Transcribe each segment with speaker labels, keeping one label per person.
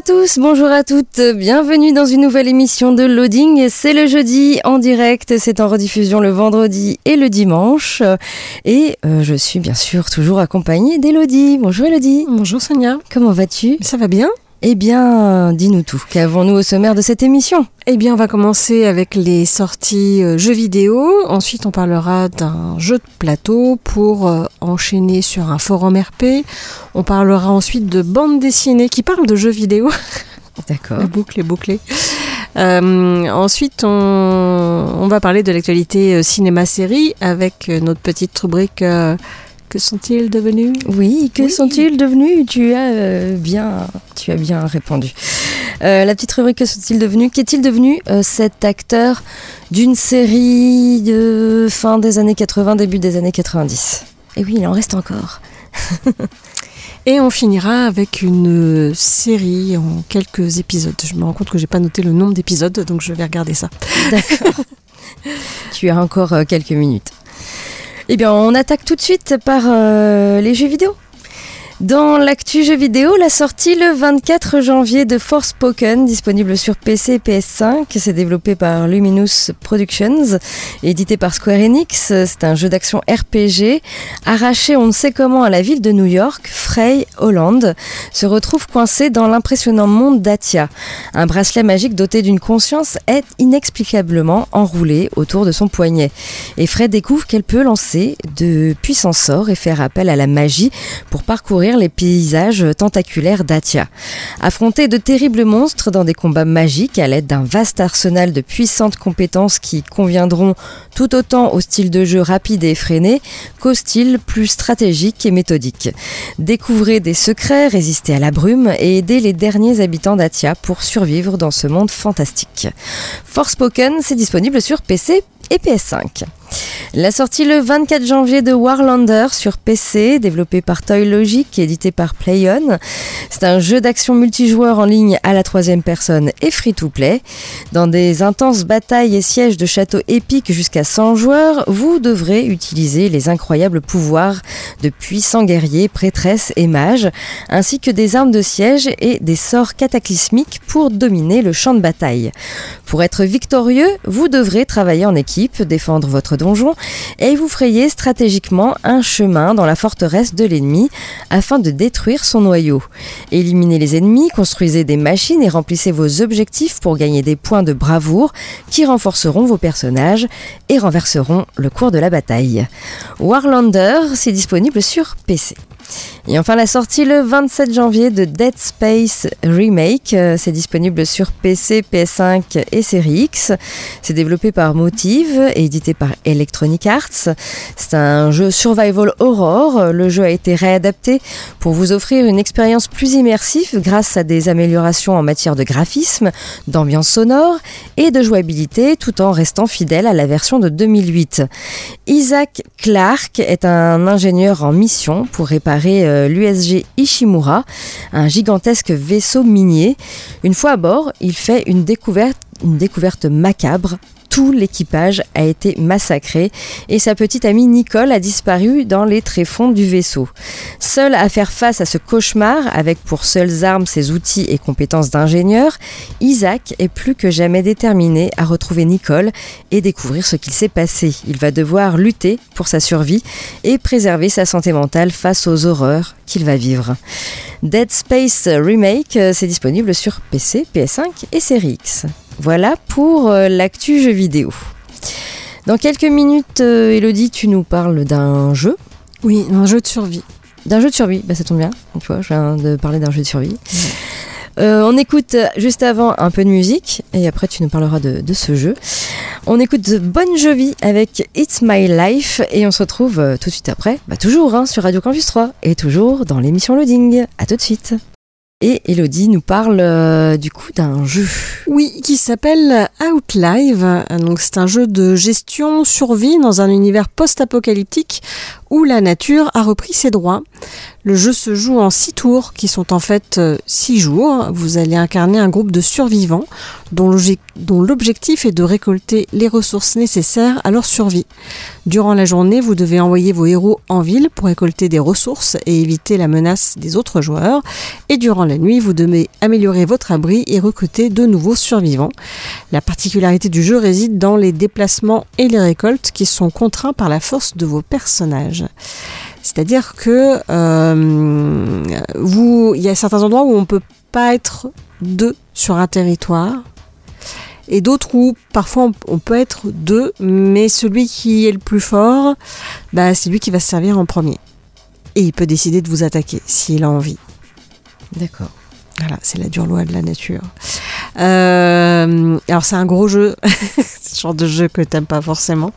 Speaker 1: à tous, bonjour à toutes, bienvenue dans une nouvelle émission de Loading. C'est le jeudi en direct, c'est en rediffusion le vendredi et le dimanche. Et euh, je suis bien sûr toujours accompagnée d'Elodie. Bonjour Elodie.
Speaker 2: Bonjour Sonia.
Speaker 1: Comment vas-tu?
Speaker 2: Ça va bien?
Speaker 1: Eh bien, dis-nous tout. Qu'avons-nous au sommaire de cette émission?
Speaker 2: Eh bien, on va commencer avec les sorties euh, jeux vidéo. Ensuite, on parlera d'un jeu de plateau pour euh, enchaîner sur un forum RP. On parlera ensuite de bande dessinée qui parle de jeux vidéo.
Speaker 1: D'accord.
Speaker 2: La boucle est bouclée. Euh, ensuite, on, on va parler de l'actualité euh, cinéma-série avec euh, notre petite rubrique euh, Que sont-ils devenus?
Speaker 1: Oui, que
Speaker 2: Oui.
Speaker 1: sont-ils devenus? Tu as euh, bien, tu as bien répondu. Euh, la petite rubrique que sont-ils devenus? Qu'est-il devenu euh, cet acteur d'une série de fin des années 80, début des années 90 Et oui, il en reste encore.
Speaker 2: Et on finira avec une série en quelques épisodes. Je me rends compte que j'ai pas noté le nombre d'épisodes, donc je vais regarder ça.
Speaker 1: D'accord. tu as encore quelques minutes. Eh bien, on attaque tout de suite par euh, les jeux vidéo. Dans l'actu jeux vidéo, la sortie le 24 janvier de Forspoken, disponible sur PC et PS5. C'est développé par Luminous Productions, édité par Square Enix. C'est un jeu d'action RPG. Arraché on ne sait comment à la ville de New York, Frey Holland se retrouve coincé dans l'impressionnant monde d'Atia. Un bracelet magique doté d'une conscience est inexplicablement enroulé autour de son poignet. Et Frey découvre qu'elle peut lancer de puissants sorts et faire appel à la magie pour parcourir les paysages tentaculaires d'Atia. Affronter de terribles monstres dans des combats magiques à l'aide d'un vaste arsenal de puissantes compétences qui conviendront tout autant au style de jeu rapide et effréné qu'au style plus stratégique et méthodique. Découvrez des secrets, résister à la brume et aider les derniers habitants d'Atia pour survivre dans ce monde fantastique. Forspoken, c'est disponible sur PC et PS5. La sortie le 24 janvier de Warlander sur PC, développé par Toy Logic et édité par PlayOn. C'est un jeu d'action multijoueur en ligne à la troisième personne et free-to-play. Dans des intenses batailles et sièges de châteaux épiques jusqu'à 100 joueurs, vous devrez utiliser les incroyables pouvoirs de puissants guerriers, prêtresses et mages, ainsi que des armes de siège et des sorts cataclysmiques pour dominer le champ de bataille. Pour être victorieux, vous devrez travailler en équipe, défendre votre et vous frayez stratégiquement un chemin dans la forteresse de l'ennemi afin de détruire son noyau. Éliminez les ennemis, construisez des machines et remplissez vos objectifs pour gagner des points de bravoure qui renforceront vos personnages et renverseront le cours de la bataille. Warlander, c'est disponible sur PC. Et enfin la sortie le 27 janvier de Dead Space Remake, Euh, c'est disponible sur PC, PS5 et Série X. C'est développé par Motive et édité par Electronic Arts. C'est un jeu survival horror. Le jeu a été réadapté pour vous offrir une expérience plus immersive grâce à des améliorations en matière de graphisme, d'ambiance sonore et de jouabilité tout en restant fidèle à la version de 2008. Isaac Clarke est un ingénieur en mission pour réparer euh, l'USG Ishimura, un gigantesque vaisseau minier. Une fois à bord, il fait une découverte, une découverte macabre. Tout l'équipage a été massacré et sa petite amie Nicole a disparu dans les tréfonds du vaisseau. Seul à faire face à ce cauchemar, avec pour seules armes ses outils et compétences d'ingénieur, Isaac est plus que jamais déterminé à retrouver Nicole et découvrir ce qu'il s'est passé. Il va devoir lutter pour sa survie et préserver sa santé mentale face aux horreurs qu'il va vivre. Dead Space Remake, euh, c'est disponible sur PC, PS5 et Series X. Voilà pour euh, l'actu jeu vidéo. Dans quelques minutes, euh, Elodie, tu nous parles d'un jeu.
Speaker 2: Oui, un jeu de survie.
Speaker 1: D'un jeu de survie, bah, ça tombe bien. Tu vois, je viens de parler d'un jeu de survie. Euh, on écoute juste avant un peu de musique et après tu nous parleras de, de ce jeu. On écoute Bon Jovi avec It's My Life et on se retrouve tout de suite après, bah, toujours hein, sur Radio Campus 3 et toujours dans l'émission Loading. À tout de suite. Et Elodie nous parle euh, du coup d'un jeu.
Speaker 2: Oui, qui s'appelle Outlive. Donc c'est un jeu de gestion survie dans un univers post-apocalyptique où la nature a repris ses droits. Le jeu se joue en six tours qui sont en fait euh, six jours. Vous allez incarner un groupe de survivants dont l'obje- dont l'objectif est de récolter les ressources nécessaires à leur survie. Durant la journée, vous devez envoyer vos héros en ville pour récolter des ressources et éviter la menace des autres joueurs. Et durant la nuit, vous devez améliorer votre abri et recruter de nouveaux survivants. La particularité du jeu réside dans les déplacements et les récoltes qui sont contraints par la force de vos personnages. C'est-à-dire que euh, vous, il y a certains endroits où on peut pas être deux sur un territoire. Et d'autres où parfois on, peut être deux, mais celui qui est le plus fort, bah, c'est lui qui va se servir en premier. Et il peut décider de vous attaquer s'il a envie.
Speaker 1: D'accord.
Speaker 2: Voilà, c'est la dure loi de la nature. Euh, alors c'est un gros jeu, c'est le genre de jeu que t'aimes pas forcément,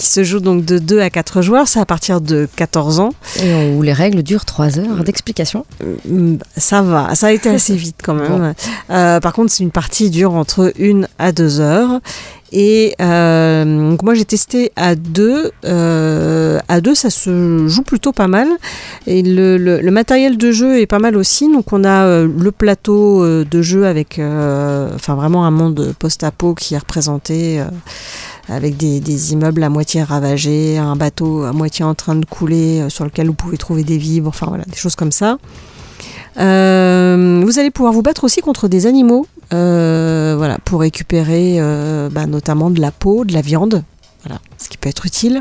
Speaker 2: qui se joue donc de 2 à 4 joueurs, c'est à partir de 14 ans.
Speaker 1: Et où les règles durent 3 heures d'explication.
Speaker 2: Mm, Ça va, ça a été assez vite quand même. Euh, par contre, c'est une partie dure entre 1 à 2 heures. Et euh, donc moi j'ai testé à deux. Euh, à deux, ça se joue plutôt pas mal. Et le, le- le matériel de jeu est pas mal aussi. Donc on a euh, le plateau euh, de jeu avec, euh, enfin vraiment un monde post-apo qui est représenté. Avec des, immeubles à moitié ravagés, un bateau à moitié en train de couler euh, sur lequel vous pouvez trouver des vivres, enfin voilà, des choses comme ça. Euh, vous allez pouvoir vous battre aussi contre des animaux, euh, voilà, pour récupérer bah, notamment de la peau, de la viande, ce qui peut être utile.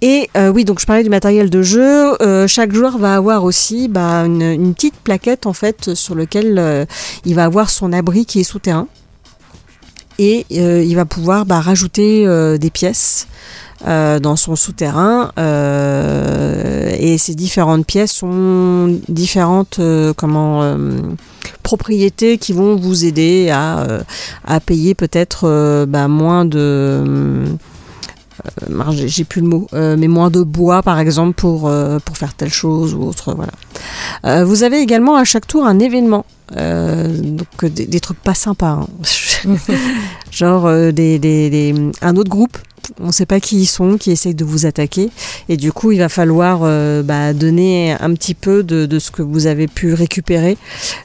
Speaker 2: Et oui, donc je parlais du matériel de jeu. Chaque joueur va avoir aussi bah, une, petite plaquette en fait sur lequel il va avoir son abri qui est souterrain. Et euh, il va pouvoir bah, rajouter euh, des pièces euh, dans son souterrain. et ces différentes pièces sont différentes comment propriétés qui vont vous aider à, à payer peut-être bah, moins de j'ai- plus le mot, mais moins de bois par exemple pour, pour faire telle chose ou autre. Voilà. Vous avez également à chaque tour un événement, donc des, des trucs pas sympas, hein. genre euh, des, des- des- un autre groupe. On ne sait pas qui ils sont, qui essayent de vous attaquer. Et du coup, il va falloir euh, bah, donner un petit peu de, de ce que vous avez pu récupérer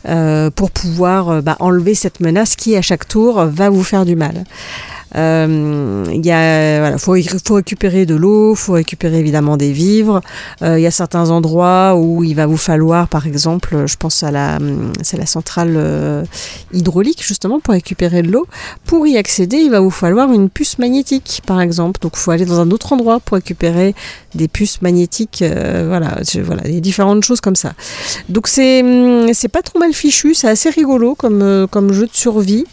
Speaker 2: euh, pour pouvoir euh, bah, enlever cette menace qui, à chaque tour, va vous faire du mal. Euh, Il voilà, faut, faut récupérer de l'eau, faut récupérer évidemment des vivres. Euh, Il y a certains endroits où il va vous falloir, par exemple, je pense à la, c'est la centrale euh, hydraulique justement pour récupérer de l'eau. Pour y accéder, il va vous falloir une puce magnétique, par exemple. Donc, il faut aller dans un autre endroit pour récupérer des puces magnétiques. euh, voilà, je- voilà, a différentes choses comme ça. Donc, c'est, c'est pas trop mal fichu, c'est assez rigolo comme, comme jeu de survie.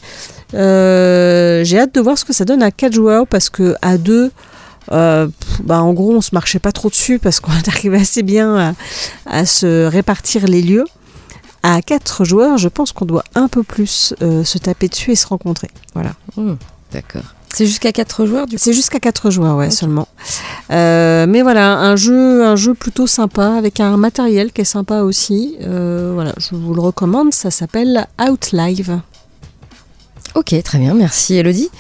Speaker 2: Euh, j'ai hâte de voir ce que ça donne à 4 joueurs parce que à 2 euh, bah, en gros on se marchait pas trop dessus parce qu'on arrivait assez bien à, à se répartir les lieux. À 4 joueurs, je pense qu'on doit un peu plus euh, se taper dessus et se rencontrer. Voilà.
Speaker 1: Hmm, D'accord. C'est jusqu'à 4 joueurs du coup?
Speaker 2: C'est jusqu'à 4 joueurs, ouais, seulement. Euh, mais voilà, un jeu, un jeu plutôt sympa, avec un matériel qui est sympa aussi. Euh, voilà, je vous le recommande, ça s'appelle Outlive.
Speaker 1: Ok, très bien, merci Elodie.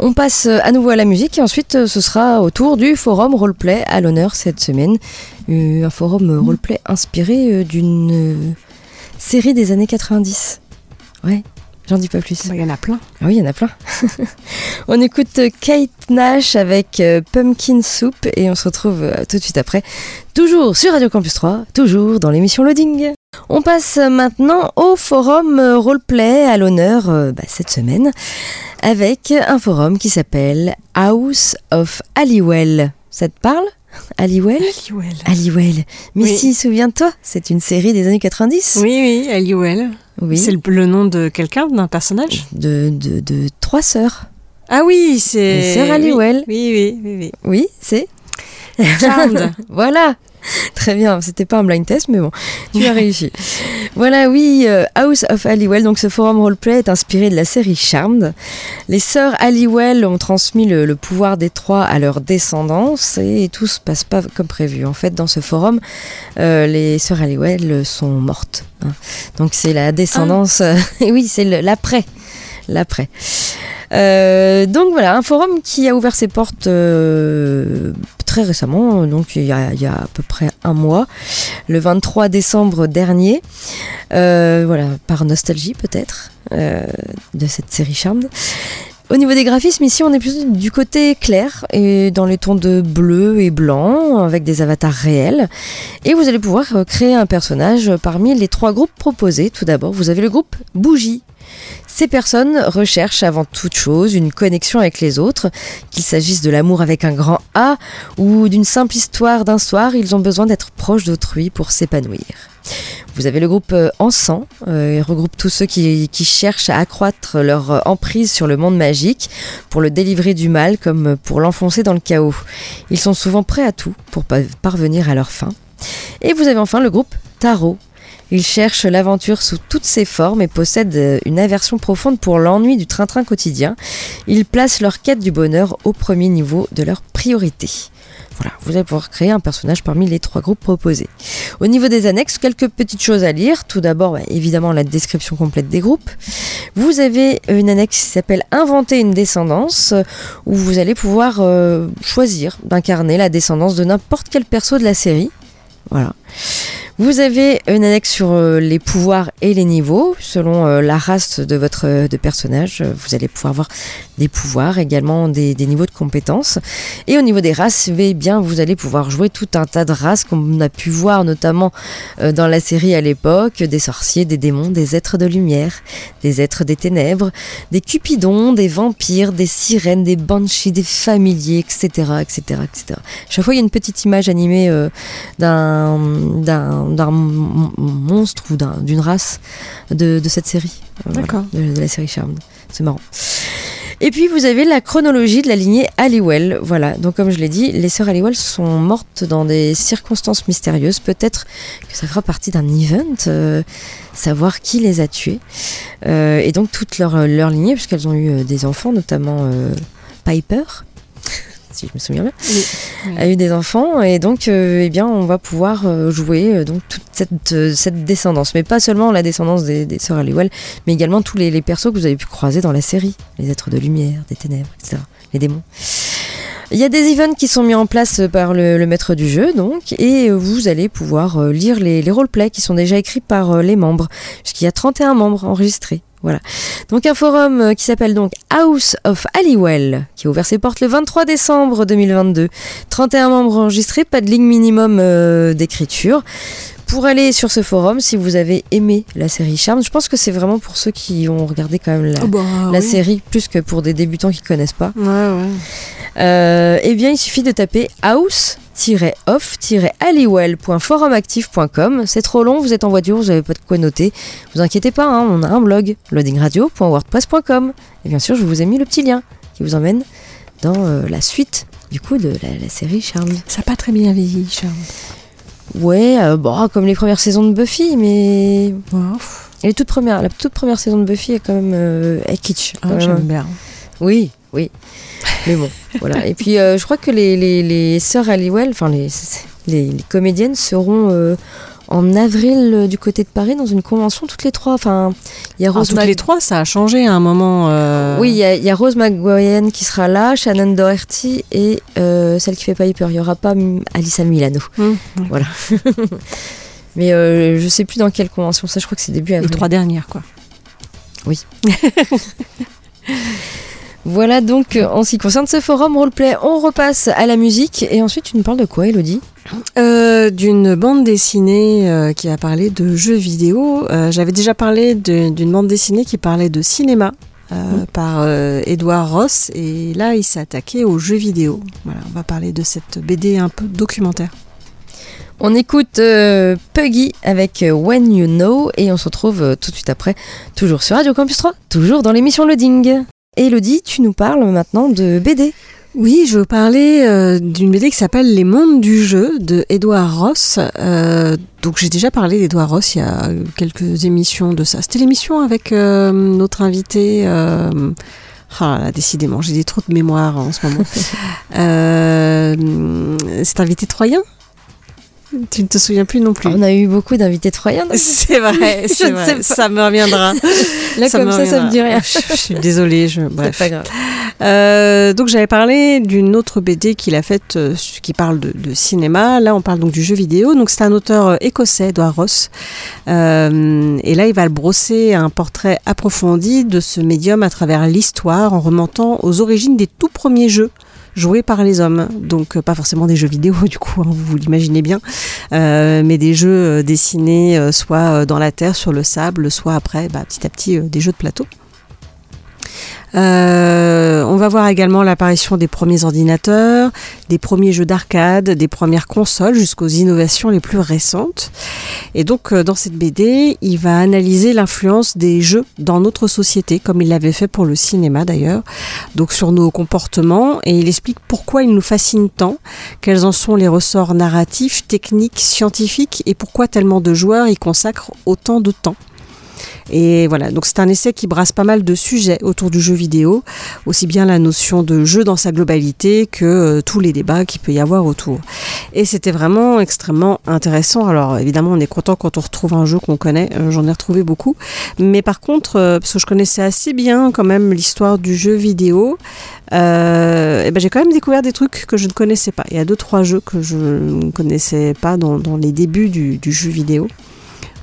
Speaker 1: On passe euh, à nouveau à la musique et ensuite euh, ce sera au tour du forum roleplay à l'honneur cette semaine. Euh, un forum euh, roleplay inspiré d'une série des années 90. Ouais, j'en dis pas plus.
Speaker 2: Il y en a plein.
Speaker 1: Ah oui, il y en a plein. on écoute euh, Kate Nash avec euh, Pumpkin Soup et on se retrouve euh, tout de suite après. Toujours sur Radio Campus 3, toujours dans l'émission Loading. On passe maintenant au forum roleplay à l'honneur bah, cette semaine avec un forum qui s'appelle House of Halliwell. Ça te parle? Halliwell
Speaker 2: Halliwell.
Speaker 1: Halliwell. Mais
Speaker 2: Oui.
Speaker 1: si, souviens-toi, c'est une série des années 90.
Speaker 2: Oui, oui, Halliwell.
Speaker 1: Oui.
Speaker 2: C'est le, le nom de quelqu'un, d'un personnage
Speaker 1: De, de, de trois sœurs.
Speaker 2: Ah oui, c'est.
Speaker 1: Les sœurs Halliwell.
Speaker 2: Oui, oui, oui, oui.
Speaker 1: Oui, c'est.
Speaker 2: Charmed.
Speaker 1: Voilà, Très bien, c'était pas un blind test, mais bon, tu as réussi. Voilà, oui, euh, House of Halliwell, donc ce forum roleplay est inspiré de la série Charmed. Les sœurs Halliwell ont transmis le, le pouvoir des trois à leur descendance et tout se passe pas comme prévu. En fait, dans ce forum, euh, les sœurs Halliwell sont mortes. hein. Donc c'est la descendance, et oui, c'est l'après. L'après. Euh, donc voilà, un forum qui a ouvert ses portes euh, très récemment, donc il y, a, à peu près un mois, le 23 décembre dernier. Euh, voilà, par nostalgie peut-être de cette série Charmed. Au niveau des graphismes, ici, on est plutôt du côté clair et dans les tons de bleu et blanc avec des avatars réels. Et vous allez pouvoir créer un personnage parmi les trois groupes proposés. Tout d'abord, vous avez le groupe Bougie. Ces personnes recherchent avant toute chose une connexion avec les autres, qu'il s'agisse de l'amour avec un grand A ou d'une simple histoire d'un soir, ils ont besoin d'être proches d'autrui pour s'épanouir. Vous avez le groupe euh, Encens, euh, il regroupe tous ceux qui, cherchent à accroître leur euh, emprise sur le monde magique, pour le délivrer du mal comme pour l'enfoncer dans le chaos. Ils sont souvent prêts à tout pour pa- parvenir à leur fin. Et vous avez enfin le groupe Tarot. Ils cherchent l'aventure sous toutes ses formes et possèdent euh, une aversion profonde pour l'ennui du train-train quotidien. Ils placent leur quête du bonheur au premier niveau de leur priorité. Voilà, vous allez pouvoir créer un personnage parmi les trois groupes proposés. Au niveau des annexes, quelques petites choses à lire. Tout d'abord, bah, évidemment, la description complète des groupes. Vous avez une annexe qui s'appelle Inventer une descendance, où vous allez pouvoir euh, choisir d'incarner la descendance de n'importe quel perso de la série. Voilà. Vous avez une annexe sur euh, les pouvoirs et les niveaux, selon euh, la race de votre euh, de personnage. Vous allez pouvoir avoir des pouvoirs, également des, niveaux de compétences. Et au niveau des races, eh vous allez pouvoir jouer tout un tas de races qu'on a pu voir notamment dans la série à l'époque, des sorciers, des démons, des êtres de lumière, des êtres des ténèbres, des cupidons, des vampires, des sirènes, des banshees, des familiers, etc., etc., etc. Chaque fois, il y a une petite image animée d'un d'un monstre ou d'un- d'une race de, de cette série. Euh, voilà,
Speaker 2: D'accord.
Speaker 1: de, de la série Charmed. C'est marrant. Et puis vous avez la chronologie de la lignée Halliwell. Voilà, donc comme je l'ai dit, les sœurs Halliwell sont mortes dans des circonstances mystérieuses. Peut-être que ça fera partie d'un event, euh, savoir qui les a tuées. Euh, et donc toute leur, leur lignée, puisqu'elles ont eu des enfants, notamment euh, Piper, si je me souviens bien, a eu des enfants. Et donc, euh, eh bien, on va pouvoir euh, jouer euh, donc toute cette, cette descendance. Mais pas seulement la descendance des, des sœurs Halliwell, mais également tous les, les persos que vous avez pu croiser dans la série. Les êtres de lumière, des ténèbres, etc. Les démons. Il y a des events qui sont mis en place par le, le maître du jeu, donc, et vous allez pouvoir lire les, les roleplays qui sont déjà écrits par les membres, puisqu'il y a 31 membres enregistrés. Voilà. Donc un forum euh, qui s'appelle donc House of Halliwell, qui a ouvert ses portes le 23 décembre 2022. 31 membres enregistrés, pas de ligne minimum euh, d'écriture. Pour aller sur ce forum, si vous avez aimé la série Charmed, je pense que c'est vraiment pour ceux qui ont regardé quand même la,
Speaker 2: Oh bah,
Speaker 1: la
Speaker 2: oui.
Speaker 1: série, plus que pour des débutants qui connaissent pas.
Speaker 2: Ouais, ouais.
Speaker 1: Euh, eh bien, il suffit de taper house-off-halliwell.forumactif.com. C'est trop long, vous êtes en voiture, vous n'avez pas de quoi noter. Vous inquiétez pas, hein, on a un blog, loadingradio.wordpress.com. Et bien sûr, je vous ai mis le petit lien qui vous emmène dans euh, la suite du coup de la, série Charmed.
Speaker 2: Ça n'a pas très bien vieilli, Charles.
Speaker 1: Ouais, euh, bon, comme les premières saisons de Buffy, mais
Speaker 2: pff,
Speaker 1: et la toute première saison de Buffy est quand même euh, kitsch.
Speaker 2: ah, j'aime bien.
Speaker 1: Oui, oui. Mais bon, voilà. Et puis, euh, je crois que les, les, les sœurs Halliwell, enfin, les, les, les comédiennes seront euh, en avril euh, du côté de Paris dans une convention toutes les trois. Enfin, il y a
Speaker 2: Ah,
Speaker 1: Rose
Speaker 2: toutes
Speaker 1: Mag-
Speaker 2: les trois, ça a changé à un moment. euh,
Speaker 1: Oui, il y, a- il y a Rose McGowan qui sera là, Shannon Doherty et euh, celle qui fait Piper. Il n'y aura pas mm, Alissa Milano.
Speaker 2: hum,
Speaker 1: Voilà. Mais je sais plus dans quelle convention ça. Je crois que c'est début
Speaker 2: les
Speaker 1: avril.
Speaker 2: trois dernières, quoi.
Speaker 1: Voilà donc euh, en ce qui concerne ce forum roleplay, on repasse à la musique et ensuite tu nous parles de quoi, Elodie?
Speaker 2: Euh, D'une bande dessinée euh, qui a parlé de jeux vidéo. Euh, J'avais déjà parlé d'une bande dessinée qui parlait de cinéma. euh, par Edouard Ross et là il s'est attaqué aux jeux vidéo. Voilà, on va parler de cette BD un peu documentaire.
Speaker 1: On écoute Puggy avec When You Know et on se retrouve tout de suite après, toujours sur Radio Campus 3, toujours dans l'émission Loading. Elodie, tu nous parles maintenant de BD.
Speaker 2: Oui, je veux parler euh, d'une BD qui s'appelle Les Mondes du jeu de Edouard Ross. Euh, donc j'ai déjà parlé d'Edouard Ross il y a quelques émissions de ça. C'était l'émission avec euh, notre invité. Ah là, décidément, j'ai des trop de mémoire en ce moment. cet invité troyen tu ne te souviens plus non plus.
Speaker 1: On a eu beaucoup d'invités troyens.
Speaker 2: C'est vrai, c'est vrai.
Speaker 1: pas.
Speaker 2: Ça me reviendra.
Speaker 1: Là, comme ça, ça me dit rien.
Speaker 2: Je, je suis désolée. Je,
Speaker 1: C'est
Speaker 2: bref.
Speaker 1: pas grave.
Speaker 2: Euh, donc j'avais parlé d'une autre BD qu'il a faite euh, qui parle de, de cinéma. Là, on parle donc du jeu vidéo. Donc c'est un auteur euh, écossais, Edward Ross. Euh, et là, il va le brosser un portrait approfondi de ce médium à travers l'histoire en remontant aux origines des tout premiers jeux joués par les hommes. Donc euh, pas forcément des jeux vidéo du coup, hein, vous l'imaginez bien, euh, mais des jeux euh, dessinés soit dans la terre, sur le sable, soit après, bah, petit à petit, des jeux de plateau. Euh, on va voir également l'apparition des premiers ordinateurs, des premiers jeux d'arcade, des premières consoles jusqu'aux innovations les plus récentes. Et donc euh, dans cette BD, il va analyser l'influence des jeux dans notre société, comme il l'avait fait pour le cinéma d'ailleurs, donc sur nos comportements, et il explique pourquoi ils nous fascinent tant, quels en sont les ressorts narratifs, techniques, scientifiques, et pourquoi tellement de joueurs y consacrent autant de temps. Et voilà, donc c'est un essai qui brasse pas mal de sujets autour du jeu vidéo, aussi bien la notion de jeu dans sa globalité que euh, tous les débats qu'il peut y avoir autour. Et c'était vraiment extrêmement intéressant. Alors évidemment, on est content quand on retrouve un jeu qu'on connaît, Euh, j'en ai retrouvé beaucoup. Mais par contre, euh, parce que je connaissais assez bien quand même l'histoire du jeu vidéo, et ben j'ai quand même découvert des trucs que je ne connaissais pas. Il y a deux, trois jeux que je ne connaissais pas dans, les débuts du jeu vidéo.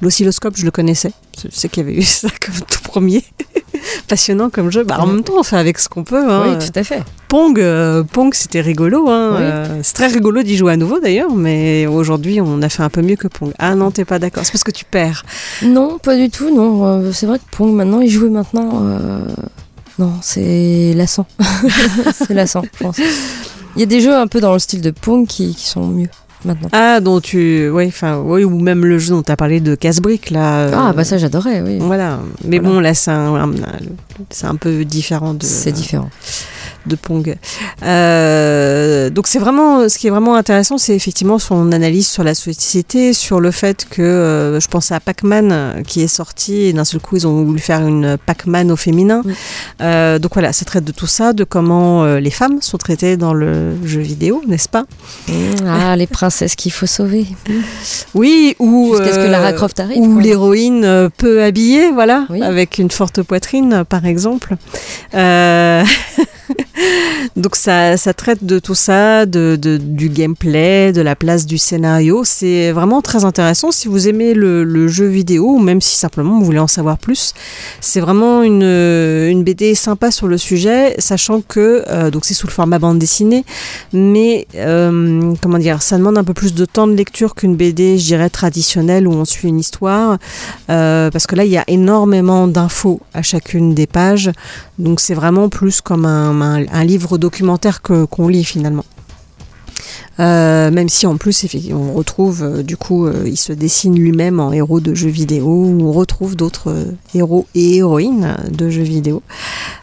Speaker 2: L'oscilloscope, je le connaissais. Je sais qu'il y avait eu ça comme tout premier. Passionnant comme jeu. Bah, en même temps, on fait avec ce qu'on peut. hein.
Speaker 1: Oui, tout à fait.
Speaker 2: Pong, euh, Pong c'était rigolo. Hein.
Speaker 1: Oui.
Speaker 2: Euh, c'est très rigolo d'y jouer à nouveau d'ailleurs, mais aujourd'hui, on a fait un peu mieux que Pong. Ah non, t'es pas d'accord. C'est parce que tu perds.
Speaker 1: Non, pas du tout. Non, Euh, c'est vrai que Pong maintenant, il jouait maintenant. euh, Non, c'est lassant. c'est lassant, je pense. Il y a des jeux un peu dans le style de Pong qui, qui sont mieux maintenant.
Speaker 2: Ah, dont tu. Oui, enfin, oui, ou même le jeu dont tu as parlé de casse-brique là. euh,
Speaker 1: Ah, bah ça, j'adorais, oui.
Speaker 2: Voilà. Mais
Speaker 1: Voilà.
Speaker 2: bon, là, c'est un, un peu différent de.
Speaker 1: C'est différent.
Speaker 2: De Pong. Euh, donc c'est vraiment ce qui est vraiment intéressant, c'est effectivement son analyse sur la société, sur le fait que euh, je pense à Pac-Man euh, qui est sorti et d'un seul coup ils ont voulu faire une Pac-Man au féminin. Euh, donc voilà, ça traite de tout ça, de comment les femmes sont traitées dans le jeu vidéo, n'est-ce pas?
Speaker 1: Ah, les princesses qu'il faut sauver.
Speaker 2: Oui, ou
Speaker 1: Jusqu'à ce que Lara Croft arrive,
Speaker 2: ou l'héroïne peu habillée, voilà,
Speaker 1: Oui.
Speaker 2: avec une forte poitrine, par exemple. Donc ça, traite de tout ça, de, du gameplay, de la place du scénario. C'est vraiment très intéressant. Si vous aimez le, le jeu vidéo, ou même si simplement vous voulez en savoir plus, c'est vraiment une, une BD sympa sur le sujet, sachant que euh, donc c'est sous le format bande dessinée, mais euh, comment dire, ça demande un peu plus de temps de lecture qu'une BD, je dirais traditionnelle où on suit une histoire, euh, parce que là il y a énormément d'infos à chacune des pages, donc c'est vraiment plus comme un, un- livre documentaire qu'on lit finalement. Euh, même si en plus on retrouve euh, du coup euh, il se dessine lui-même en héros de jeux vidéo où on retrouve d'autres héros et héroïnes de jeux vidéo.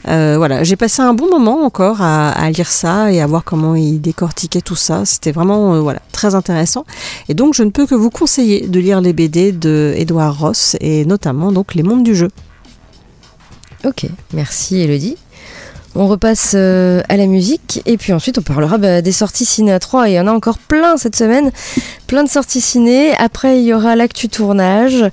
Speaker 2: Voilà, j'ai passé un bon moment encore à, à lire ça et à voir comment il décortiquait tout ça. C'était vraiment voilà très intéressant. Et donc je ne peux que vous conseiller de lire les BD de Edouard Ross et notamment donc les mondes du jeu.
Speaker 1: Ok, merci Elodie. On repasse euh, à la musique et puis ensuite on parlera bah, des sorties ciné à 3 et il y en a encore plein cette semaine, plein de sorties ciné. Après il y aura l'actu tournage.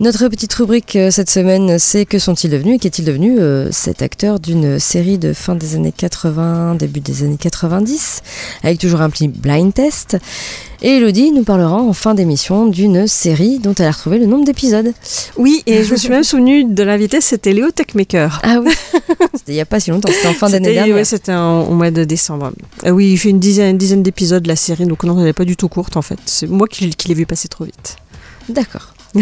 Speaker 1: Notre petite rubrique euh, cette semaine c'est que sont-ils devenus et qu'est-il devenu euh, cet acteur d'une série de fin des années 80, début des années 90 avec toujours un petit blind test. Et Elodie nous parlera en fin d'émission d'une série dont elle a retrouvé le nombre d'épisodes.
Speaker 2: Oui, et je me suis même souvenu de l'invité, c'était Léo Techmaker.
Speaker 1: Ah oui, c'était il n'y a pas si longtemps, c'était en fin d'année dernière.
Speaker 2: ouais, c'était au mois de décembre. Euh, oui, il fait une dizaine, une dizaine d'épisodes la série, donc non, elle n'est pas du tout courte en fait. C'est moi qui, qui l'ai vu passer trop vite.
Speaker 1: D'accord.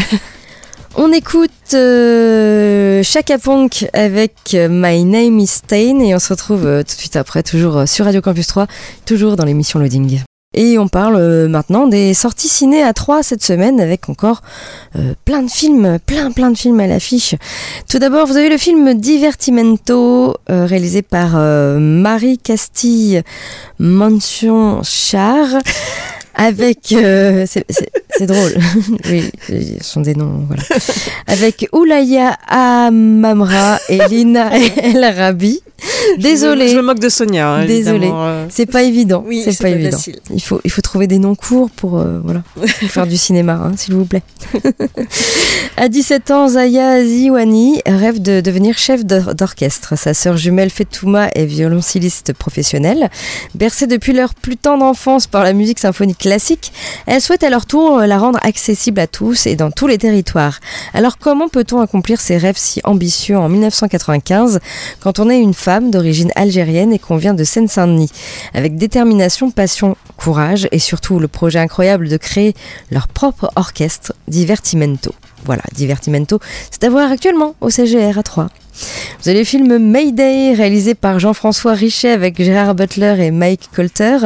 Speaker 1: On écoute euh, Chaka Ponk avec euh, My Name is Stain et on se retrouve euh, tout de suite après, toujours euh, sur Radio Campus 3, toujours dans l'émission Loading. Et on parle euh, maintenant des sorties ciné à 3 cette semaine avec encore euh, plein de films, plein plein de films à l'affiche. Tout d'abord, vous avez le film Divertimento euh, réalisé par Marie Castille Mention Char avec c'est drôle. Oui ce sont des noms voilà. Avec Oulaya Amamra et Lina El Rabi désolé
Speaker 2: Je me moque de Sonia. hein,
Speaker 1: Désolée.
Speaker 2: euh.
Speaker 1: c'est pas évident
Speaker 2: Oui,
Speaker 1: c'est pas
Speaker 2: pas
Speaker 1: évident
Speaker 2: facile.
Speaker 1: il faut il faut trouver des noms courts pour euh, voilà pour faire du cinéma hein, s'il vous plaît à 17 ans Zaya Ziwani rêve de devenir chef d'or- d'orchestre sa sœur jumelle Fetouma est violoncelliste professionnelle Bercée depuis leur plus tendre enfance par la musique symphonique classique, elle souhaite à leur tour la rendre accessible à tous et dans tous les territoires. Alors comment peut-on accomplir ces rêves si ambitieux en 1995 quand on est une femme d'origine algérienne et qu'on vient de Seine-Saint-Denis Avec détermination, passion, courage et surtout le projet incroyable de créer leur propre orchestre Divertimento. Voilà, Divertimento, c'est à voir actuellement au CGR à 3. Vous avez le film Mayday, réalisé par Jean-François Richet avec Gérard Butler et Mike Colter.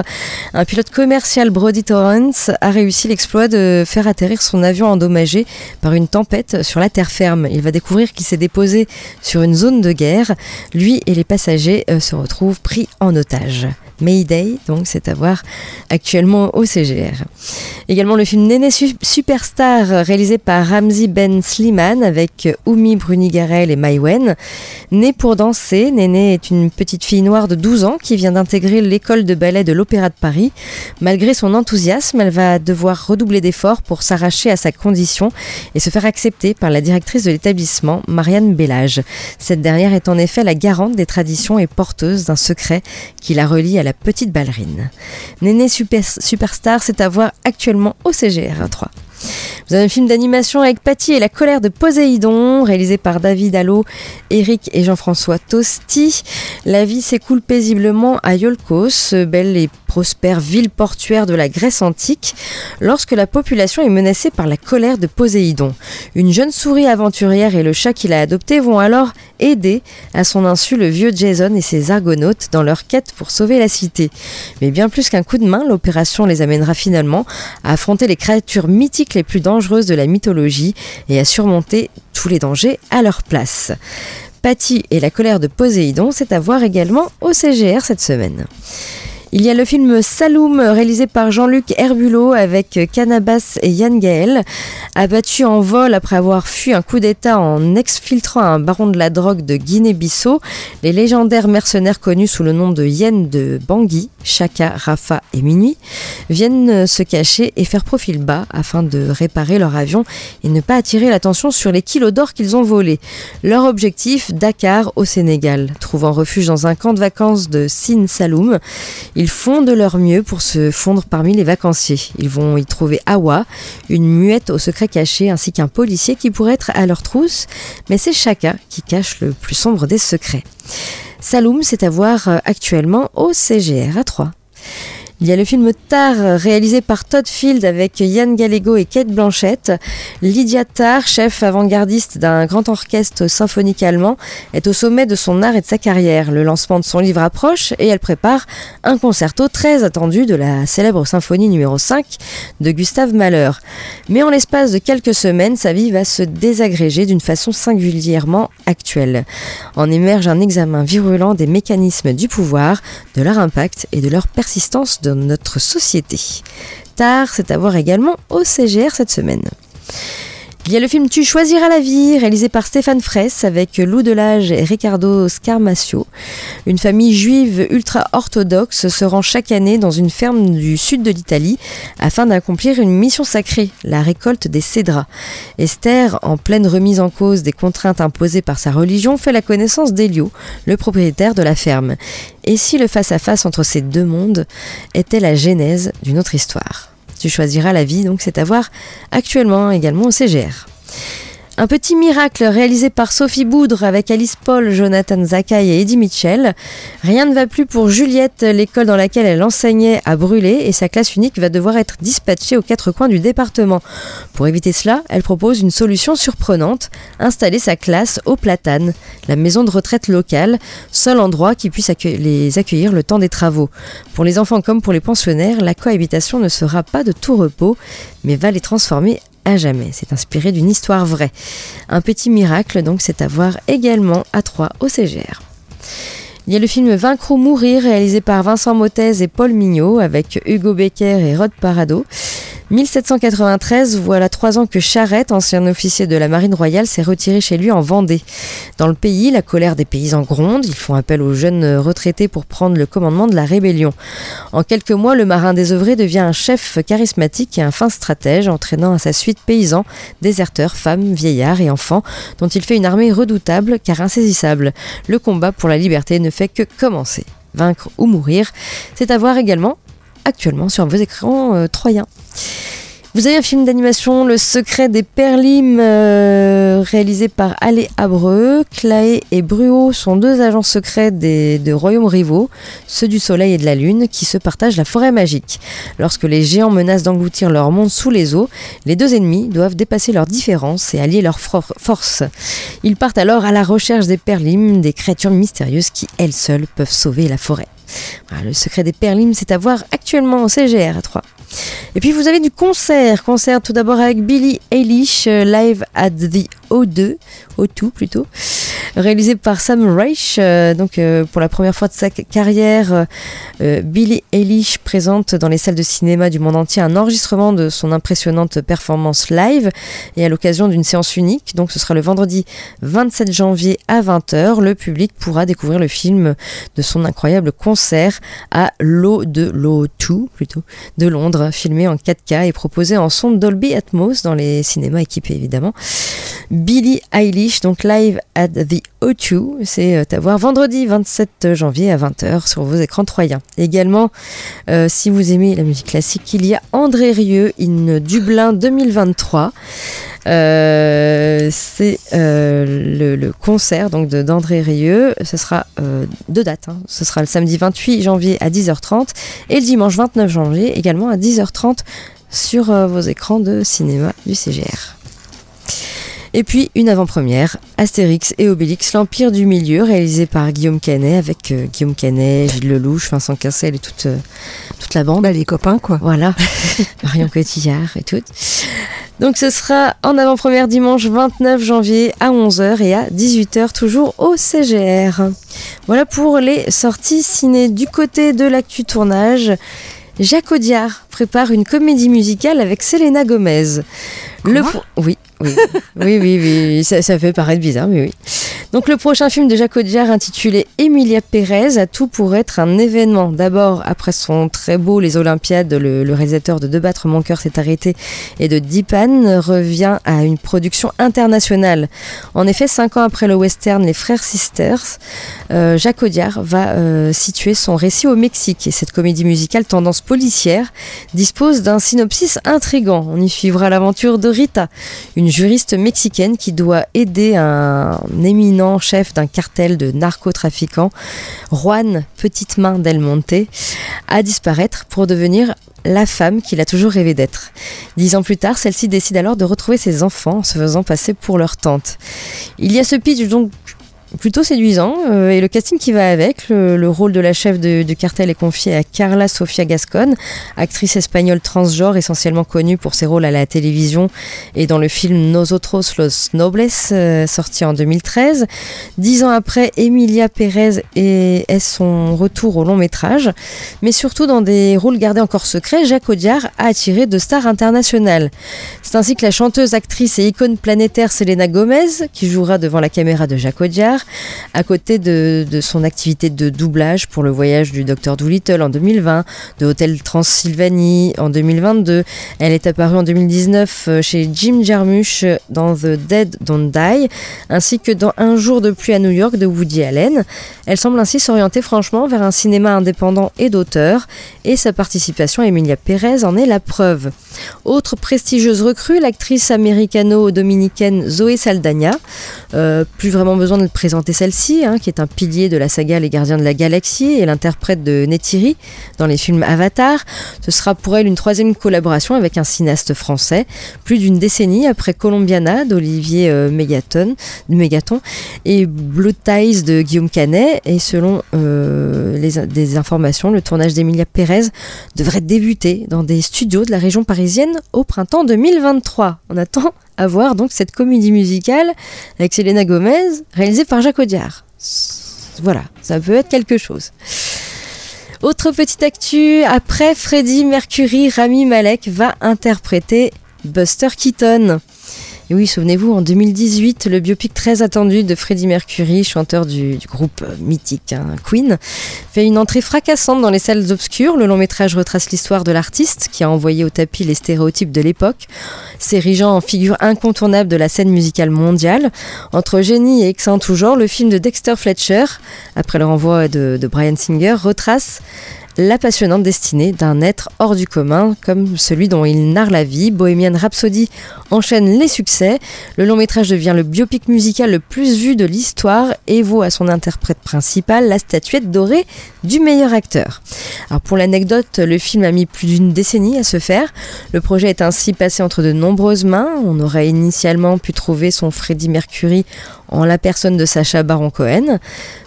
Speaker 1: Un pilote commercial, Brody Torrance, a réussi l'exploit de faire atterrir son avion endommagé par une tempête sur la terre ferme. Il va découvrir qu'il s'est déposé sur une zone de guerre. Lui et les passagers euh, se retrouvent pris en otage. Mayday, donc c'est à voir actuellement au CGR. Également le film Néné Su- Superstar, réalisé par Ramzi Ben Sliman avec Oumi Brunigarel et Maïwen. Née pour danser, Néné est une petite fille noire de 12 ans qui vient d'intégrer l'école de ballet de l'Opéra de Paris. Malgré son enthousiasme, elle va devoir redoubler d'efforts pour s'arracher à sa condition et se faire accepter par la directrice de l'établissement, Marianne Bellage. Cette dernière est en effet la garante des traditions et porteuse d'un secret qui la relie à la petite ballerine. Néné Super- Superstar, c'est à voir actuellement au CGR 3. Vous avez un film d'animation avec Patty et la colère de Poséidon, réalisé par David Allo, Eric et Jean-François Tosti. La vie s'écoule paisiblement à Iolkos, belle et prospère ville portuaire de la Grèce antique, lorsque la population est menacée par la colère de Poséidon. Une jeune souris aventurière et le chat qu'il a adopté vont alors aider à son insu le vieux Jason et ses argonautes dans leur quête pour sauver la cité. Mais bien plus qu'un coup de main, l'opération les amènera finalement à affronter les créatures mythiques les plus dangereuses de la mythologie et à surmonter tous les dangers à leur place. Patty et la colère de Poséidon, c'est à voir également au CGR cette semaine. Il y a le film Saloum réalisé par Jean-Luc Herbulot avec Canabas et Yann Gaël. Abattu en vol après avoir fui un coup d'État en exfiltrant un baron de la drogue de Guinée-Bissau, les légendaires mercenaires connus sous le nom de Yen de Bangui, Chaka, Rafa et Minuit, viennent se cacher et faire profil bas afin de réparer leur avion et ne pas attirer l'attention sur les kilos d'or qu'ils ont volés. Leur objectif, Dakar au Sénégal. Trouvant refuge dans un camp de vacances de Sin Saloum, ils font de leur mieux pour se fondre parmi les vacanciers. Ils vont y trouver Awa, une muette au secret caché, ainsi qu'un policier qui pourrait être à leur trousse, mais c'est Chaka qui cache le plus sombre des secrets. Saloum, c'est à voir euh, actuellement au CGR à 3. Il y a le film Tar, réalisé par Todd Field avec Yann Gallego et Kate Blanchett. Lydia Tar, chef avant-gardiste d'un grand orchestre symphonique allemand, est au sommet de son art et de sa carrière. Le lancement de son livre approche et elle prépare un concerto très attendu de la célèbre symphonie numéro 5 de Gustave Mahler. Mais en l'espace de quelques semaines, sa vie va se désagréger d'une façon singulièrement actuelle. En émerge un examen virulent des mécanismes du pouvoir, de leur impact et de leur persistance notre société. Tard, c'est à voir également au CGR cette semaine. Il y a le film Tu choisiras la vie, réalisé par Stéphane Fraisse avec Lou Delage et Riccardo Scarmacio. Une famille juive ultra-orthodoxe se rend chaque année dans une ferme du sud de l'Italie afin d'accomplir une mission sacrée, la récolte des cédras. Esther, en pleine remise en cause des contraintes imposées par sa religion, fait la connaissance d'Elio, le propriétaire de la ferme. Et si le face-à-face entre ces deux mondes était la genèse d'une autre histoire? Tu choisiras la vie, donc c'est à voir actuellement également au CGR. Un petit miracle réalisé par Sophie Boudre avec Alice Paul, Jonathan Zakai et Eddie Mitchell. Rien ne va plus pour Juliette, l'école dans laquelle elle enseignait a brûlé et sa classe unique va devoir être dispatchée aux quatre coins du département. Pour éviter cela, elle propose une solution surprenante, installer sa classe au Platane, la maison de retraite locale, seul endroit qui puisse les accueillir le temps des travaux. Pour les enfants comme pour les pensionnaires, la cohabitation ne sera pas de tout repos, mais va les transformer jamais. C'est inspiré d'une histoire vraie. Un petit miracle, donc, c'est à voir également à 3 au CGR. Il y a le film Vaincre ou mourir, réalisé par Vincent Mottez et Paul Mignot, avec Hugo Becker et Rod Parado. 1793, voilà trois ans que Charette, ancien officier de la Marine royale, s'est retiré chez lui en Vendée. Dans le pays, la colère des paysans gronde. Ils font appel aux jeunes retraités pour prendre le commandement de la rébellion. En quelques mois, le marin désœuvré devient un chef charismatique et un fin stratège, entraînant à sa suite paysans, déserteurs, femmes, vieillards et enfants, dont il fait une armée redoutable car insaisissable. Le combat pour la liberté ne fait que commencer vaincre ou mourir. C'est à voir également actuellement sur vos écrans euh, troyens. Vous avez un film d'animation, Le secret des perlimes, euh, réalisé par Allé Abreu. Claé et Bruot sont deux agents secrets des, de royaumes rivaux, ceux du soleil et de la lune, qui se partagent la forêt magique. Lorsque les géants menacent d'engloutir leur monde sous les eaux, les deux ennemis doivent dépasser leurs différences et allier leurs forces. Ils partent alors à la recherche des perlimes, des créatures mystérieuses qui, elles seules, peuvent sauver la forêt le secret des perlimes, c'est à voir actuellement au CGR à 3. Et puis vous avez du concert, concert tout d'abord avec Billy Eilish, euh, live at the O2, O2 plutôt, réalisé par Sam Reich. Euh, donc euh, pour la première fois de sa carrière, euh, Billy Eilish présente dans les salles de cinéma du monde entier un enregistrement de son impressionnante performance live et à l'occasion d'une séance unique. Donc ce sera le vendredi 27 janvier à 20h. Le public pourra découvrir le film de son incroyable concert à l'O de l'O2 plutôt de Londres, filmé en 4K et proposé en son Dolby Atmos dans les cinémas équipés évidemment. Billy Eilish, donc live at the O2. C'est euh, à voir vendredi 27 janvier à 20h sur vos écrans troyens. Également, euh, si vous aimez la musique classique, il y a André Rieu in Dublin 2023. Euh, c'est le, concert donc d'André Rieu. Ce sera deux dates. Hein. Ce sera le samedi 28 janvier à 10h30 et le dimanche 29 janvier également à 10h30 sur vos écrans de cinéma du CGR. Et puis une avant-première, Astérix et Obélix, l'Empire du Milieu, réalisé par Guillaume Canet, avec euh, Guillaume Canet, Gilles Lelouch, Vincent Cassel et toute, euh, toute la bande.
Speaker 2: Bah, les copains, quoi.
Speaker 1: Voilà, Marion Cotillard et tout. Donc ce sera en avant-première dimanche 29 janvier à 11h et à 18h, toujours au CGR. Voilà pour les sorties ciné du côté de l'actu tournage. Jacques Audiard prépare une comédie musicale avec Selena Gomez.
Speaker 2: Le
Speaker 1: oui, oui, oui, oui, oui, Ça, ça, fait paraître bizarre, mais oui. Donc le prochain film de Jacques Audiard intitulé Emilia Pérez a tout pour être un événement. D'abord, après son très beau Les Olympiades, le, réalisateur de De battre mon cœur s'est arrêté et de Dipan revient à une production internationale. En effet, cinq ans après le western Les Frères Sisters, euh, Jacques Audiard va euh, situer son récit au Mexique et cette comédie musicale tendance policière dispose d'un synopsis intrigant. On y suivra l'aventure de Rita, une juriste mexicaine qui doit aider un éminent chef d'un cartel de narcotrafiquants, Juan Petite Main Del Monte, à disparaître pour devenir la femme qu'il a toujours rêvé d'être. Dix ans plus tard, celle-ci décide alors de retrouver ses enfants en se faisant passer pour leur tante. Il y a ce pitch donc plutôt séduisant euh, et le casting qui va avec. Le, rôle de la chef du cartel est confié à Carla Sofia Gascon, actrice espagnole transgenre essentiellement connue pour ses rôles à la télévision et dans le film Nosotros los Nobles euh, sorti en 2013. Dix ans après, Emilia Pérez est, est, son retour au long métrage, mais surtout dans des rôles gardés encore secrets, Jacques Audiard a attiré de stars internationales. C'est ainsi que la chanteuse, actrice et icône planétaire Selena Gomez, qui jouera devant la caméra de Jacques Audiard, À côté de, son activité de doublage pour le voyage du Docteur Doolittle en 2020, de Hôtel Transylvanie en 2022. Elle est apparue en 2019 euh, chez Jim Jarmusch dans The Dead Don't Die, ainsi que dans Un jour de pluie à New York de Woody Allen. Elle semble ainsi s'orienter franchement vers un cinéma indépendant et d'auteur, et sa participation à Emilia Pérez en est la preuve. Autre prestigieuse recrue, l'actrice américano-dominicaine Zoé Saldana. Euh, plus vraiment besoin de présenter celle-ci, hein, qui est un pilier de la saga Les Gardiens de la Galaxie et l'interprète de Neytiri dans les films Avatar. Ce sera pour elle une troisième collaboration avec un cinéaste français, plus d'une décennie après Colombiana d'Olivier euh, Mégaton et Blue Ties de Guillaume Canet. Et selon euh, les, des informations, le tournage d'Emilia Pérez devrait débuter dans des studios de la région parisienne au printemps 2023. On attend à voir donc cette comédie musicale avec Selena Gomez, réalisée par Jacques Audiard. Voilà, ça peut être quelque chose. Autre petite actu, après Freddie Mercury, Rami Malek va interpréter Buster Keaton. Et oui, souvenez-vous, en 2018, le biopic très attendu de Freddie Mercury, chanteur du, groupe mythique hein, Queen, fait une entrée fracassante dans les salles obscures. Le long métrage retrace l'histoire de l'artiste qui a envoyé au tapis les stéréotypes de l'époque, s'érigeant en figure incontournable de la scène musicale mondiale. Entre génie et genre, le film de Dexter Fletcher, après le renvoi de Brian Singer, retrace la passionnante destinée d'un être hors du commun, comme celui dont il narre la vie. Bohemian Rhapsody enchaîne les succès. Le long métrage devient le biopic musical le plus vu de l'histoire et vaut à son interprète principal la statuette dorée du meilleur acteur. Alors pour l'anecdote, le film a mis plus d'une décennie à se faire. Le projet est ainsi passé entre de nombreuses mains. On aurait initialement pu trouver son Freddie Mercury en la personne de Sacha Baron Cohen.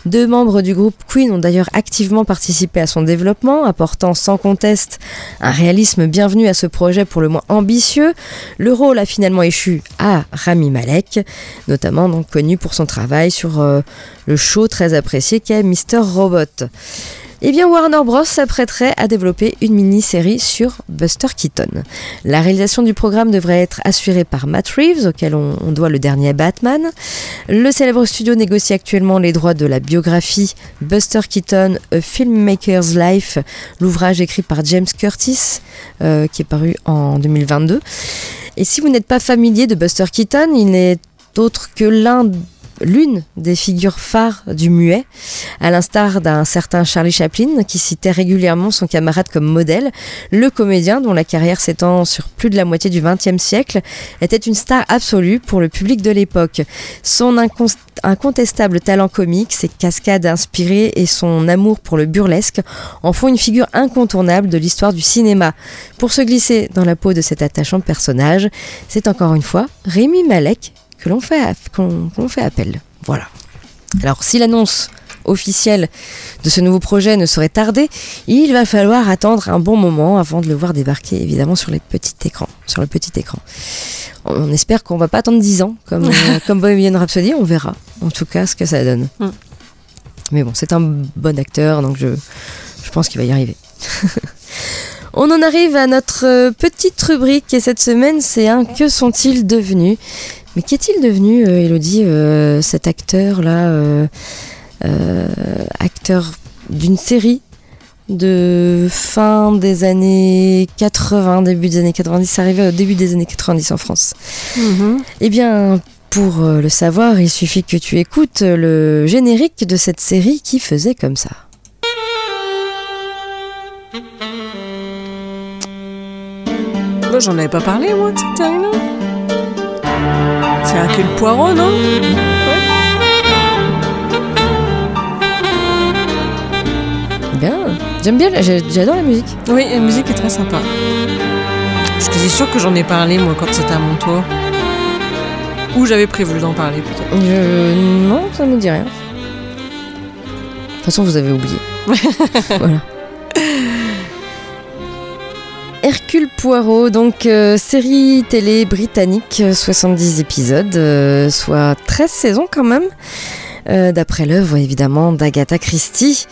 Speaker 1: Deux membres du groupe Queen ont d'ailleurs activement participé à son développement, apportant sans conteste un réalisme bienvenu à ce projet pour le moins ambitieux. Le rôle a finalement échu à Rami Malek, notamment donc connu pour son travail sur euh, le show très apprécié qu'est Mr. Robot. Eh bien, Warner Bros. s'apprêterait à développer une mini-série sur Buster Keaton. La réalisation du programme devrait être assurée par Matt Reeves, auquel on, doit le dernier Batman. Le célèbre studio négocie actuellement les droits de la biographie Buster Keaton, A Filmmaker's Life, l'ouvrage écrit par James Curtis, euh, qui est paru en 2022. Et si vous n'êtes pas familier de Buster Keaton, il n'est autre que l'un l'une des figures phares du muet, à l'instar d'un certain Charlie Chaplin qui citait régulièrement son camarade comme modèle. Le comédien, dont la carrière s'étend sur plus de la moitié du XXe siècle, était une star absolue pour le public de l'époque. Son incontestable talent comique, ses cascades inspirées et son amour pour le burlesque en font une figure incontournable de l'histoire du cinéma. Pour se glisser dans la peau de cet attachant personnage, c'est encore une fois Rémi Malek que l'on fait, qu fait appel. Voilà. Alors si l'annonce officielle de ce nouveau projet ne saurait tarder, il va falloir attendre un bon moment avant de le voir débarquer évidemment sur les petits écrans, sur le petit écran. On espère qu'on va pas attendre 10 ans comme, euh, comme Bohemian Rhapsody, on verra en tout cas ce que ça donne.
Speaker 2: Mm.
Speaker 1: Mais bon, c'est un bon acteur donc je, je pense qu'il va y arriver. On en arrive à notre euh, petite rubrique et cette semaine c'est un Que sont-ils devenus? Mais qu'est-il devenu, euh, Elodie, euh, cet acteur-là, euh, acteur d'une série de fin des années 80, début des années 90, arrivé au début des années 90 en France
Speaker 2: Mhm.
Speaker 1: Eh bien, pour le savoir, il suffit que tu écoutes le générique de cette série qui faisait comme ça.
Speaker 2: Moi, j'en avais pas parlé, moi, de cette série-là. C'est Hercule Poirot, non
Speaker 1: Bien, j'aime bien, j'adore la musique.
Speaker 2: Oui, la musique est très sympa. Je suis sûr que j'en ai parlé, moi, quand c'était à mon tour. Ou j'avais prévu d'en parler, peut-être.
Speaker 1: Je... Non, ça me dit rien. De toute façon, vous avez oublié. voilà. Hercule Poirot, donc euh, série télé britannique, euh, 70 épisodes, euh, soit 13 saisons quand même, euh, d'après l'œuvre évidemment d'Agatha Christie,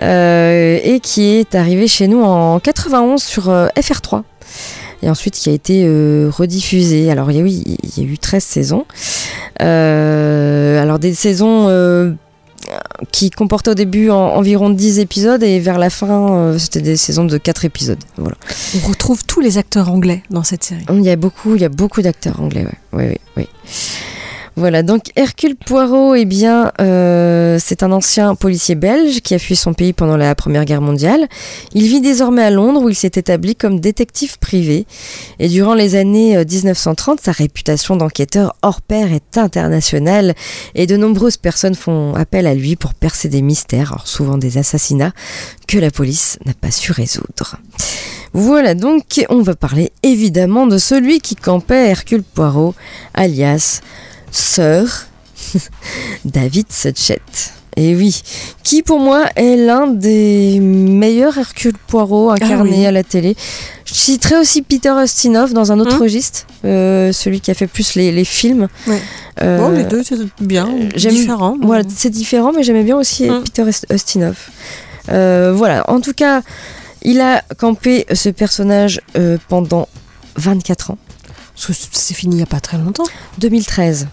Speaker 1: euh, et qui est arrivée chez nous en 91 sur euh, FR3 et ensuite qui a été euh, rediffusé. Alors il y a, oui, il y a eu 13 saisons. Euh, alors des saisons euh, qui comportaient au début en- environ 10 épisodes et vers la fin euh, c'était des saisons de 4 épisodes. Voilà.
Speaker 2: On retrouve tous les acteurs anglais dans cette série.
Speaker 1: Il y a beaucoup, il y a beaucoup d'acteurs anglais, ouais. Oui, oui, oui. Voilà, donc Hercule Poirot, eh bien, euh, c'est un ancien policier belge qui a fui son pays pendant la Première Guerre mondiale. Il vit désormais à Londres où il s'est établi comme détective privé. Et durant les années euh, 1930, sa réputation d'enquêteur hors pair est internationale et de nombreuses personnes font appel à lui pour percer des mystères, souvent des assassinats, que la police n'a pas su résoudre. Voilà donc, on va parler évidemment de celui qui campait Hercule Poirot, alias Sir David Suchet. Et oui, qui pour moi est l'un des meilleurs Hercule Poirot incarnés
Speaker 2: oui.
Speaker 1: à la télé. Je citerai aussi Peter Ustinov dans un autre
Speaker 2: Hum.
Speaker 1: registre, euh, celui qui a fait plus les, les films.
Speaker 2: Ouais.
Speaker 1: Euh,
Speaker 2: bon, les deux, c'est bien,
Speaker 1: j'aime-
Speaker 2: différent.
Speaker 1: voilà, c'est différent, mais j'aimais bien aussi
Speaker 2: Mm.
Speaker 1: Peter Ust- Ustinov. Euh, voilà, en tout cas, il a campé ce personnage euh, pendant 24 ans.
Speaker 2: Parce que c'est fini il n'y a pas très longtemps.
Speaker 1: 2013.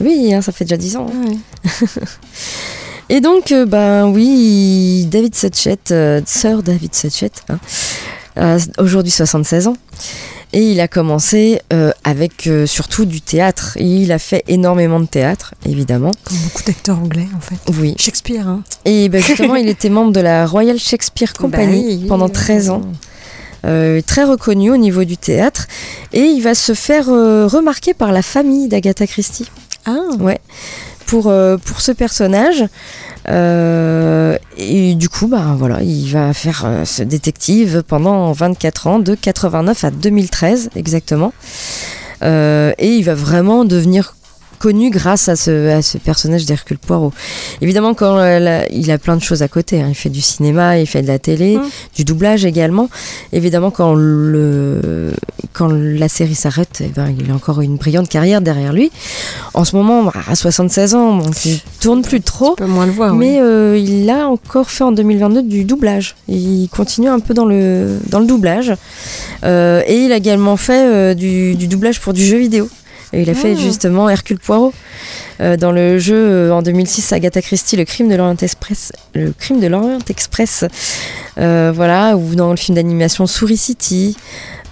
Speaker 1: Oui, hein, ça fait déjà 10 ans. hein.
Speaker 2: Ouais.
Speaker 1: Et donc, euh, ben oui, David Suchet, euh, Sir David Suchet, hein, a aujourd'hui 76 ans. Et il a commencé euh, avec euh, surtout du théâtre. Il a fait énormément de théâtre, évidemment.
Speaker 2: Comme beaucoup d'acteurs anglais, en fait.
Speaker 1: Oui.
Speaker 2: Shakespeare, hein.
Speaker 1: Et ben, justement, il était membre de la Royal Shakespeare Company
Speaker 2: Bah oui,
Speaker 1: pendant
Speaker 2: oui,
Speaker 1: 13 ans.
Speaker 2: oui.
Speaker 1: Euh, très reconnu au niveau du théâtre. Et il va se faire euh, remarquer par la famille d'Agatha Christie.
Speaker 2: Ah,
Speaker 1: pour, euh, pour ce personnage. Et du coup, bah, voilà, il va faire ce détective pendant 24 ans, de 89 à 2013 exactement. Et il va vraiment devenir connu grâce à ce, à ce personnage d'Hercule Poirot. Évidemment, quand euh, il a plein de choses à côté, hein. il fait du cinéma, il fait de la télé,
Speaker 2: Mm.
Speaker 1: du doublage également. Évidemment, quand, le, quand la série s'arrête, eh ben, il a encore une brillante carrière derrière lui. En ce moment, bah, à 76 ans, donc il tourne plus trop.
Speaker 2: peut moins le voir.
Speaker 1: Mais euh, il a encore fait en 2022 du doublage. Il continue un peu dans le, dans le doublage. Euh, et il a également fait euh, du, du doublage pour du jeu vidéo. Et il a fait
Speaker 2: Ah.
Speaker 1: justement Hercule Poirot euh, dans le jeu euh, en 2006 Agatha Christie, le crime de l'Orient Express. Le crime de l'Orient Express. Euh, voilà, ou dans le film d'animation Souris City.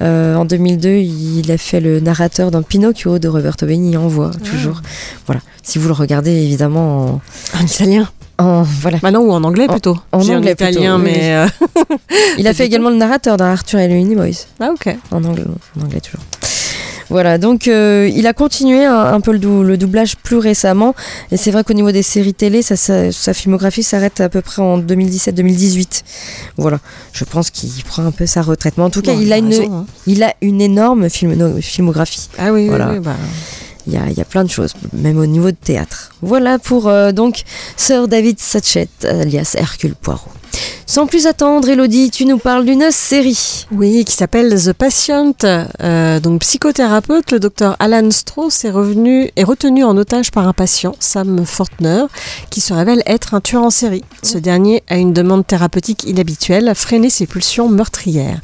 Speaker 1: Euh, en 2002, il a fait le narrateur dans Pinocchio de Roberto Benigni en voix, toujours. Voilà. Si vous le regardez évidemment
Speaker 2: En italien.
Speaker 1: en, en- voilà.
Speaker 2: Non, ou en anglais
Speaker 1: En-
Speaker 2: plutôt.
Speaker 1: en
Speaker 2: J'ai
Speaker 1: anglais plutôt,
Speaker 2: italien,
Speaker 1: oui,
Speaker 2: mais.
Speaker 1: Il a fait également le narrateur dans Arthur et le Minimoys,
Speaker 2: Ah, ok.
Speaker 1: en anglais, en anglais toujours. Voilà, donc euh, il a continué un, un peu le, dou- le doublage plus récemment, et c'est vrai qu'au niveau des séries télé, ça- ça- sa filmographie s'arrête à peu près en 2017-2018. Voilà, je pense qu'il prend un peu sa retraite, mais en tout cas,
Speaker 2: Bon,
Speaker 1: il, a une,
Speaker 2: raison, hein.
Speaker 1: il a une énorme filmo- filmographie.
Speaker 2: Ah oui, oui,
Speaker 1: Voilà.
Speaker 2: oui, bah,
Speaker 1: Il y a, il y a plein de choses, même au niveau de théâtre. Voilà pour euh, donc Sir David Satchet, alias Hercule Poirot. Sans plus attendre, Elodie, tu nous parles d'une série.
Speaker 2: Oui, qui s'appelle The Patient. Euh, donc psychothérapeute, le docteur Alan Strauss est revenu est retenu en otage par un patient, Sam Fortner, qui se révèle être un tueur en série. Ce dernier a une demande thérapeutique inhabituelle, freiner ses pulsions meurtrières.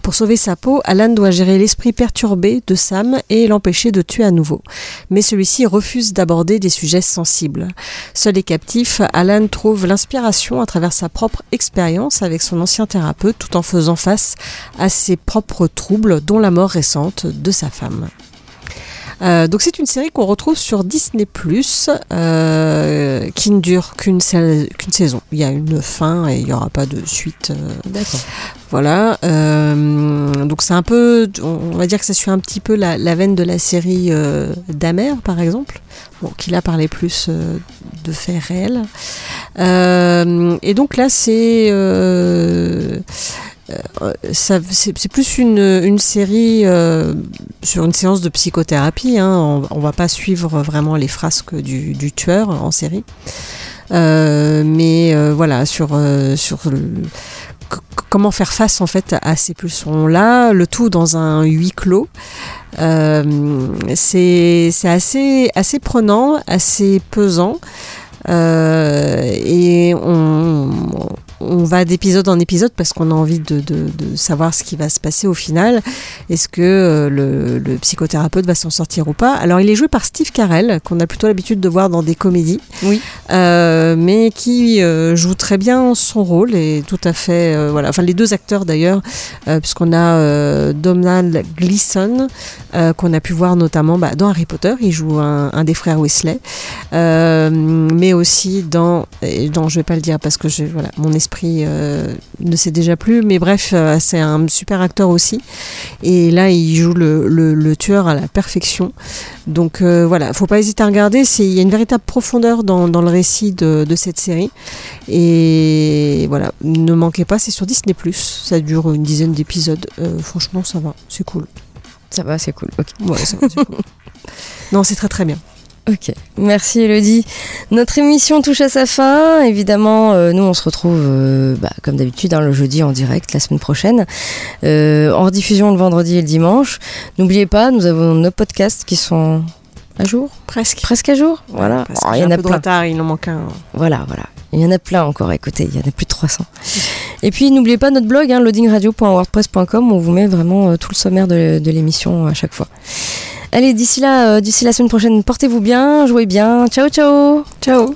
Speaker 2: Pour sauver sa peau, Alan doit gérer l'esprit perturbé de Sam et l'empêcher de tuer à nouveau. Mais celui-ci refuse d'aborder des sujets sensibles. Seul et captif, Alan trouve l'inspiration à travers sa propre expérience avec son ancien thérapeute tout en faisant face à ses propres troubles, dont la mort récente de sa femme. Euh, donc c'est une série qu'on retrouve sur Disney euh, qui ne dure qu'une sa- qu'une saison. Il y a une fin et il n'y aura pas de suite. euh,
Speaker 1: D'accord.
Speaker 2: voilà. donc c'est un peu, on va dire que ça suit un petit peu la, la veine de la série Damer par exemple, bon, qui là parlait plus de faits réels. Et donc là c'est c'est c'est plus une, série euh, sur une séance de psychothérapie. hein. On, on va pas suivre vraiment les frasques du, du tueur en série. Euh, mais euh, voilà, sur, euh, sur comment faire face en fait à ces pulsions-là, le tout dans un huis clos. Euh, c'est c'est assez, assez prenant, assez pesant. Euh, et on, on va d'épisode en épisode parce qu'on a envie de, de- de savoir ce qui va se passer au final. Est-ce que euh, le, le psychothérapeute va s'en sortir ou pas? Alors, il est joué par Steve Carell, qu'on a plutôt l'habitude de voir dans des comédies,
Speaker 1: Oui.
Speaker 2: Euh, mais qui euh, joue très bien son rôle et tout à fait. voilà. Enfin, les deux acteurs d'ailleurs, puisqu'on a Donald Gleason, qu'on a pu voir notamment bah, dans Harry Potter, il joue un, un des frères Weasley, Euh, mais aussi dans, dans, je vais pas le dire parce que je, voilà, mon esprit euh, ne sait déjà plus, mais bref, euh, c'est un super acteur aussi, et là il joue le, le- le tueur à la perfection. Donc euh, voilà, faut pas hésiter à regarder, il y a une véritable profondeur dans, dans le récit de, de cette série, et voilà, ne manquez pas, c'est sur Disney+, ça dure une dizaine d'épisodes, Euh, franchement ça va, c'est cool.
Speaker 1: Ça va, c'est cool. Ok.
Speaker 2: Ouais, ça va, c'est cool. Non, c'est très très bien.
Speaker 1: Ok, merci Elodie. Notre émission touche à sa fin. Évidemment, euh, nous on se retrouve euh, bah, comme d'habitude hein, le jeudi en direct la semaine prochaine, euh, en rediffusion le vendredi et le dimanche. N'oubliez pas, nous avons nos podcasts qui sont à jour,
Speaker 2: Presque.
Speaker 1: presque à jour. Voilà, Oh, il y
Speaker 2: a
Speaker 1: en a plein.
Speaker 2: retard, il en manque un.
Speaker 1: Voilà, voilà. Il y en a plein encore à écouter, il y en a plus de 300. Et puis n'oubliez pas notre blog, hein, loadingradio.wordpress.com, où on vous met vraiment euh, tout le sommaire de, de l'émission à chaque fois. Allez, d'ici là, euh, d'ici la semaine prochaine, portez-vous bien, jouez bien. Ciao, ciao
Speaker 2: Ciao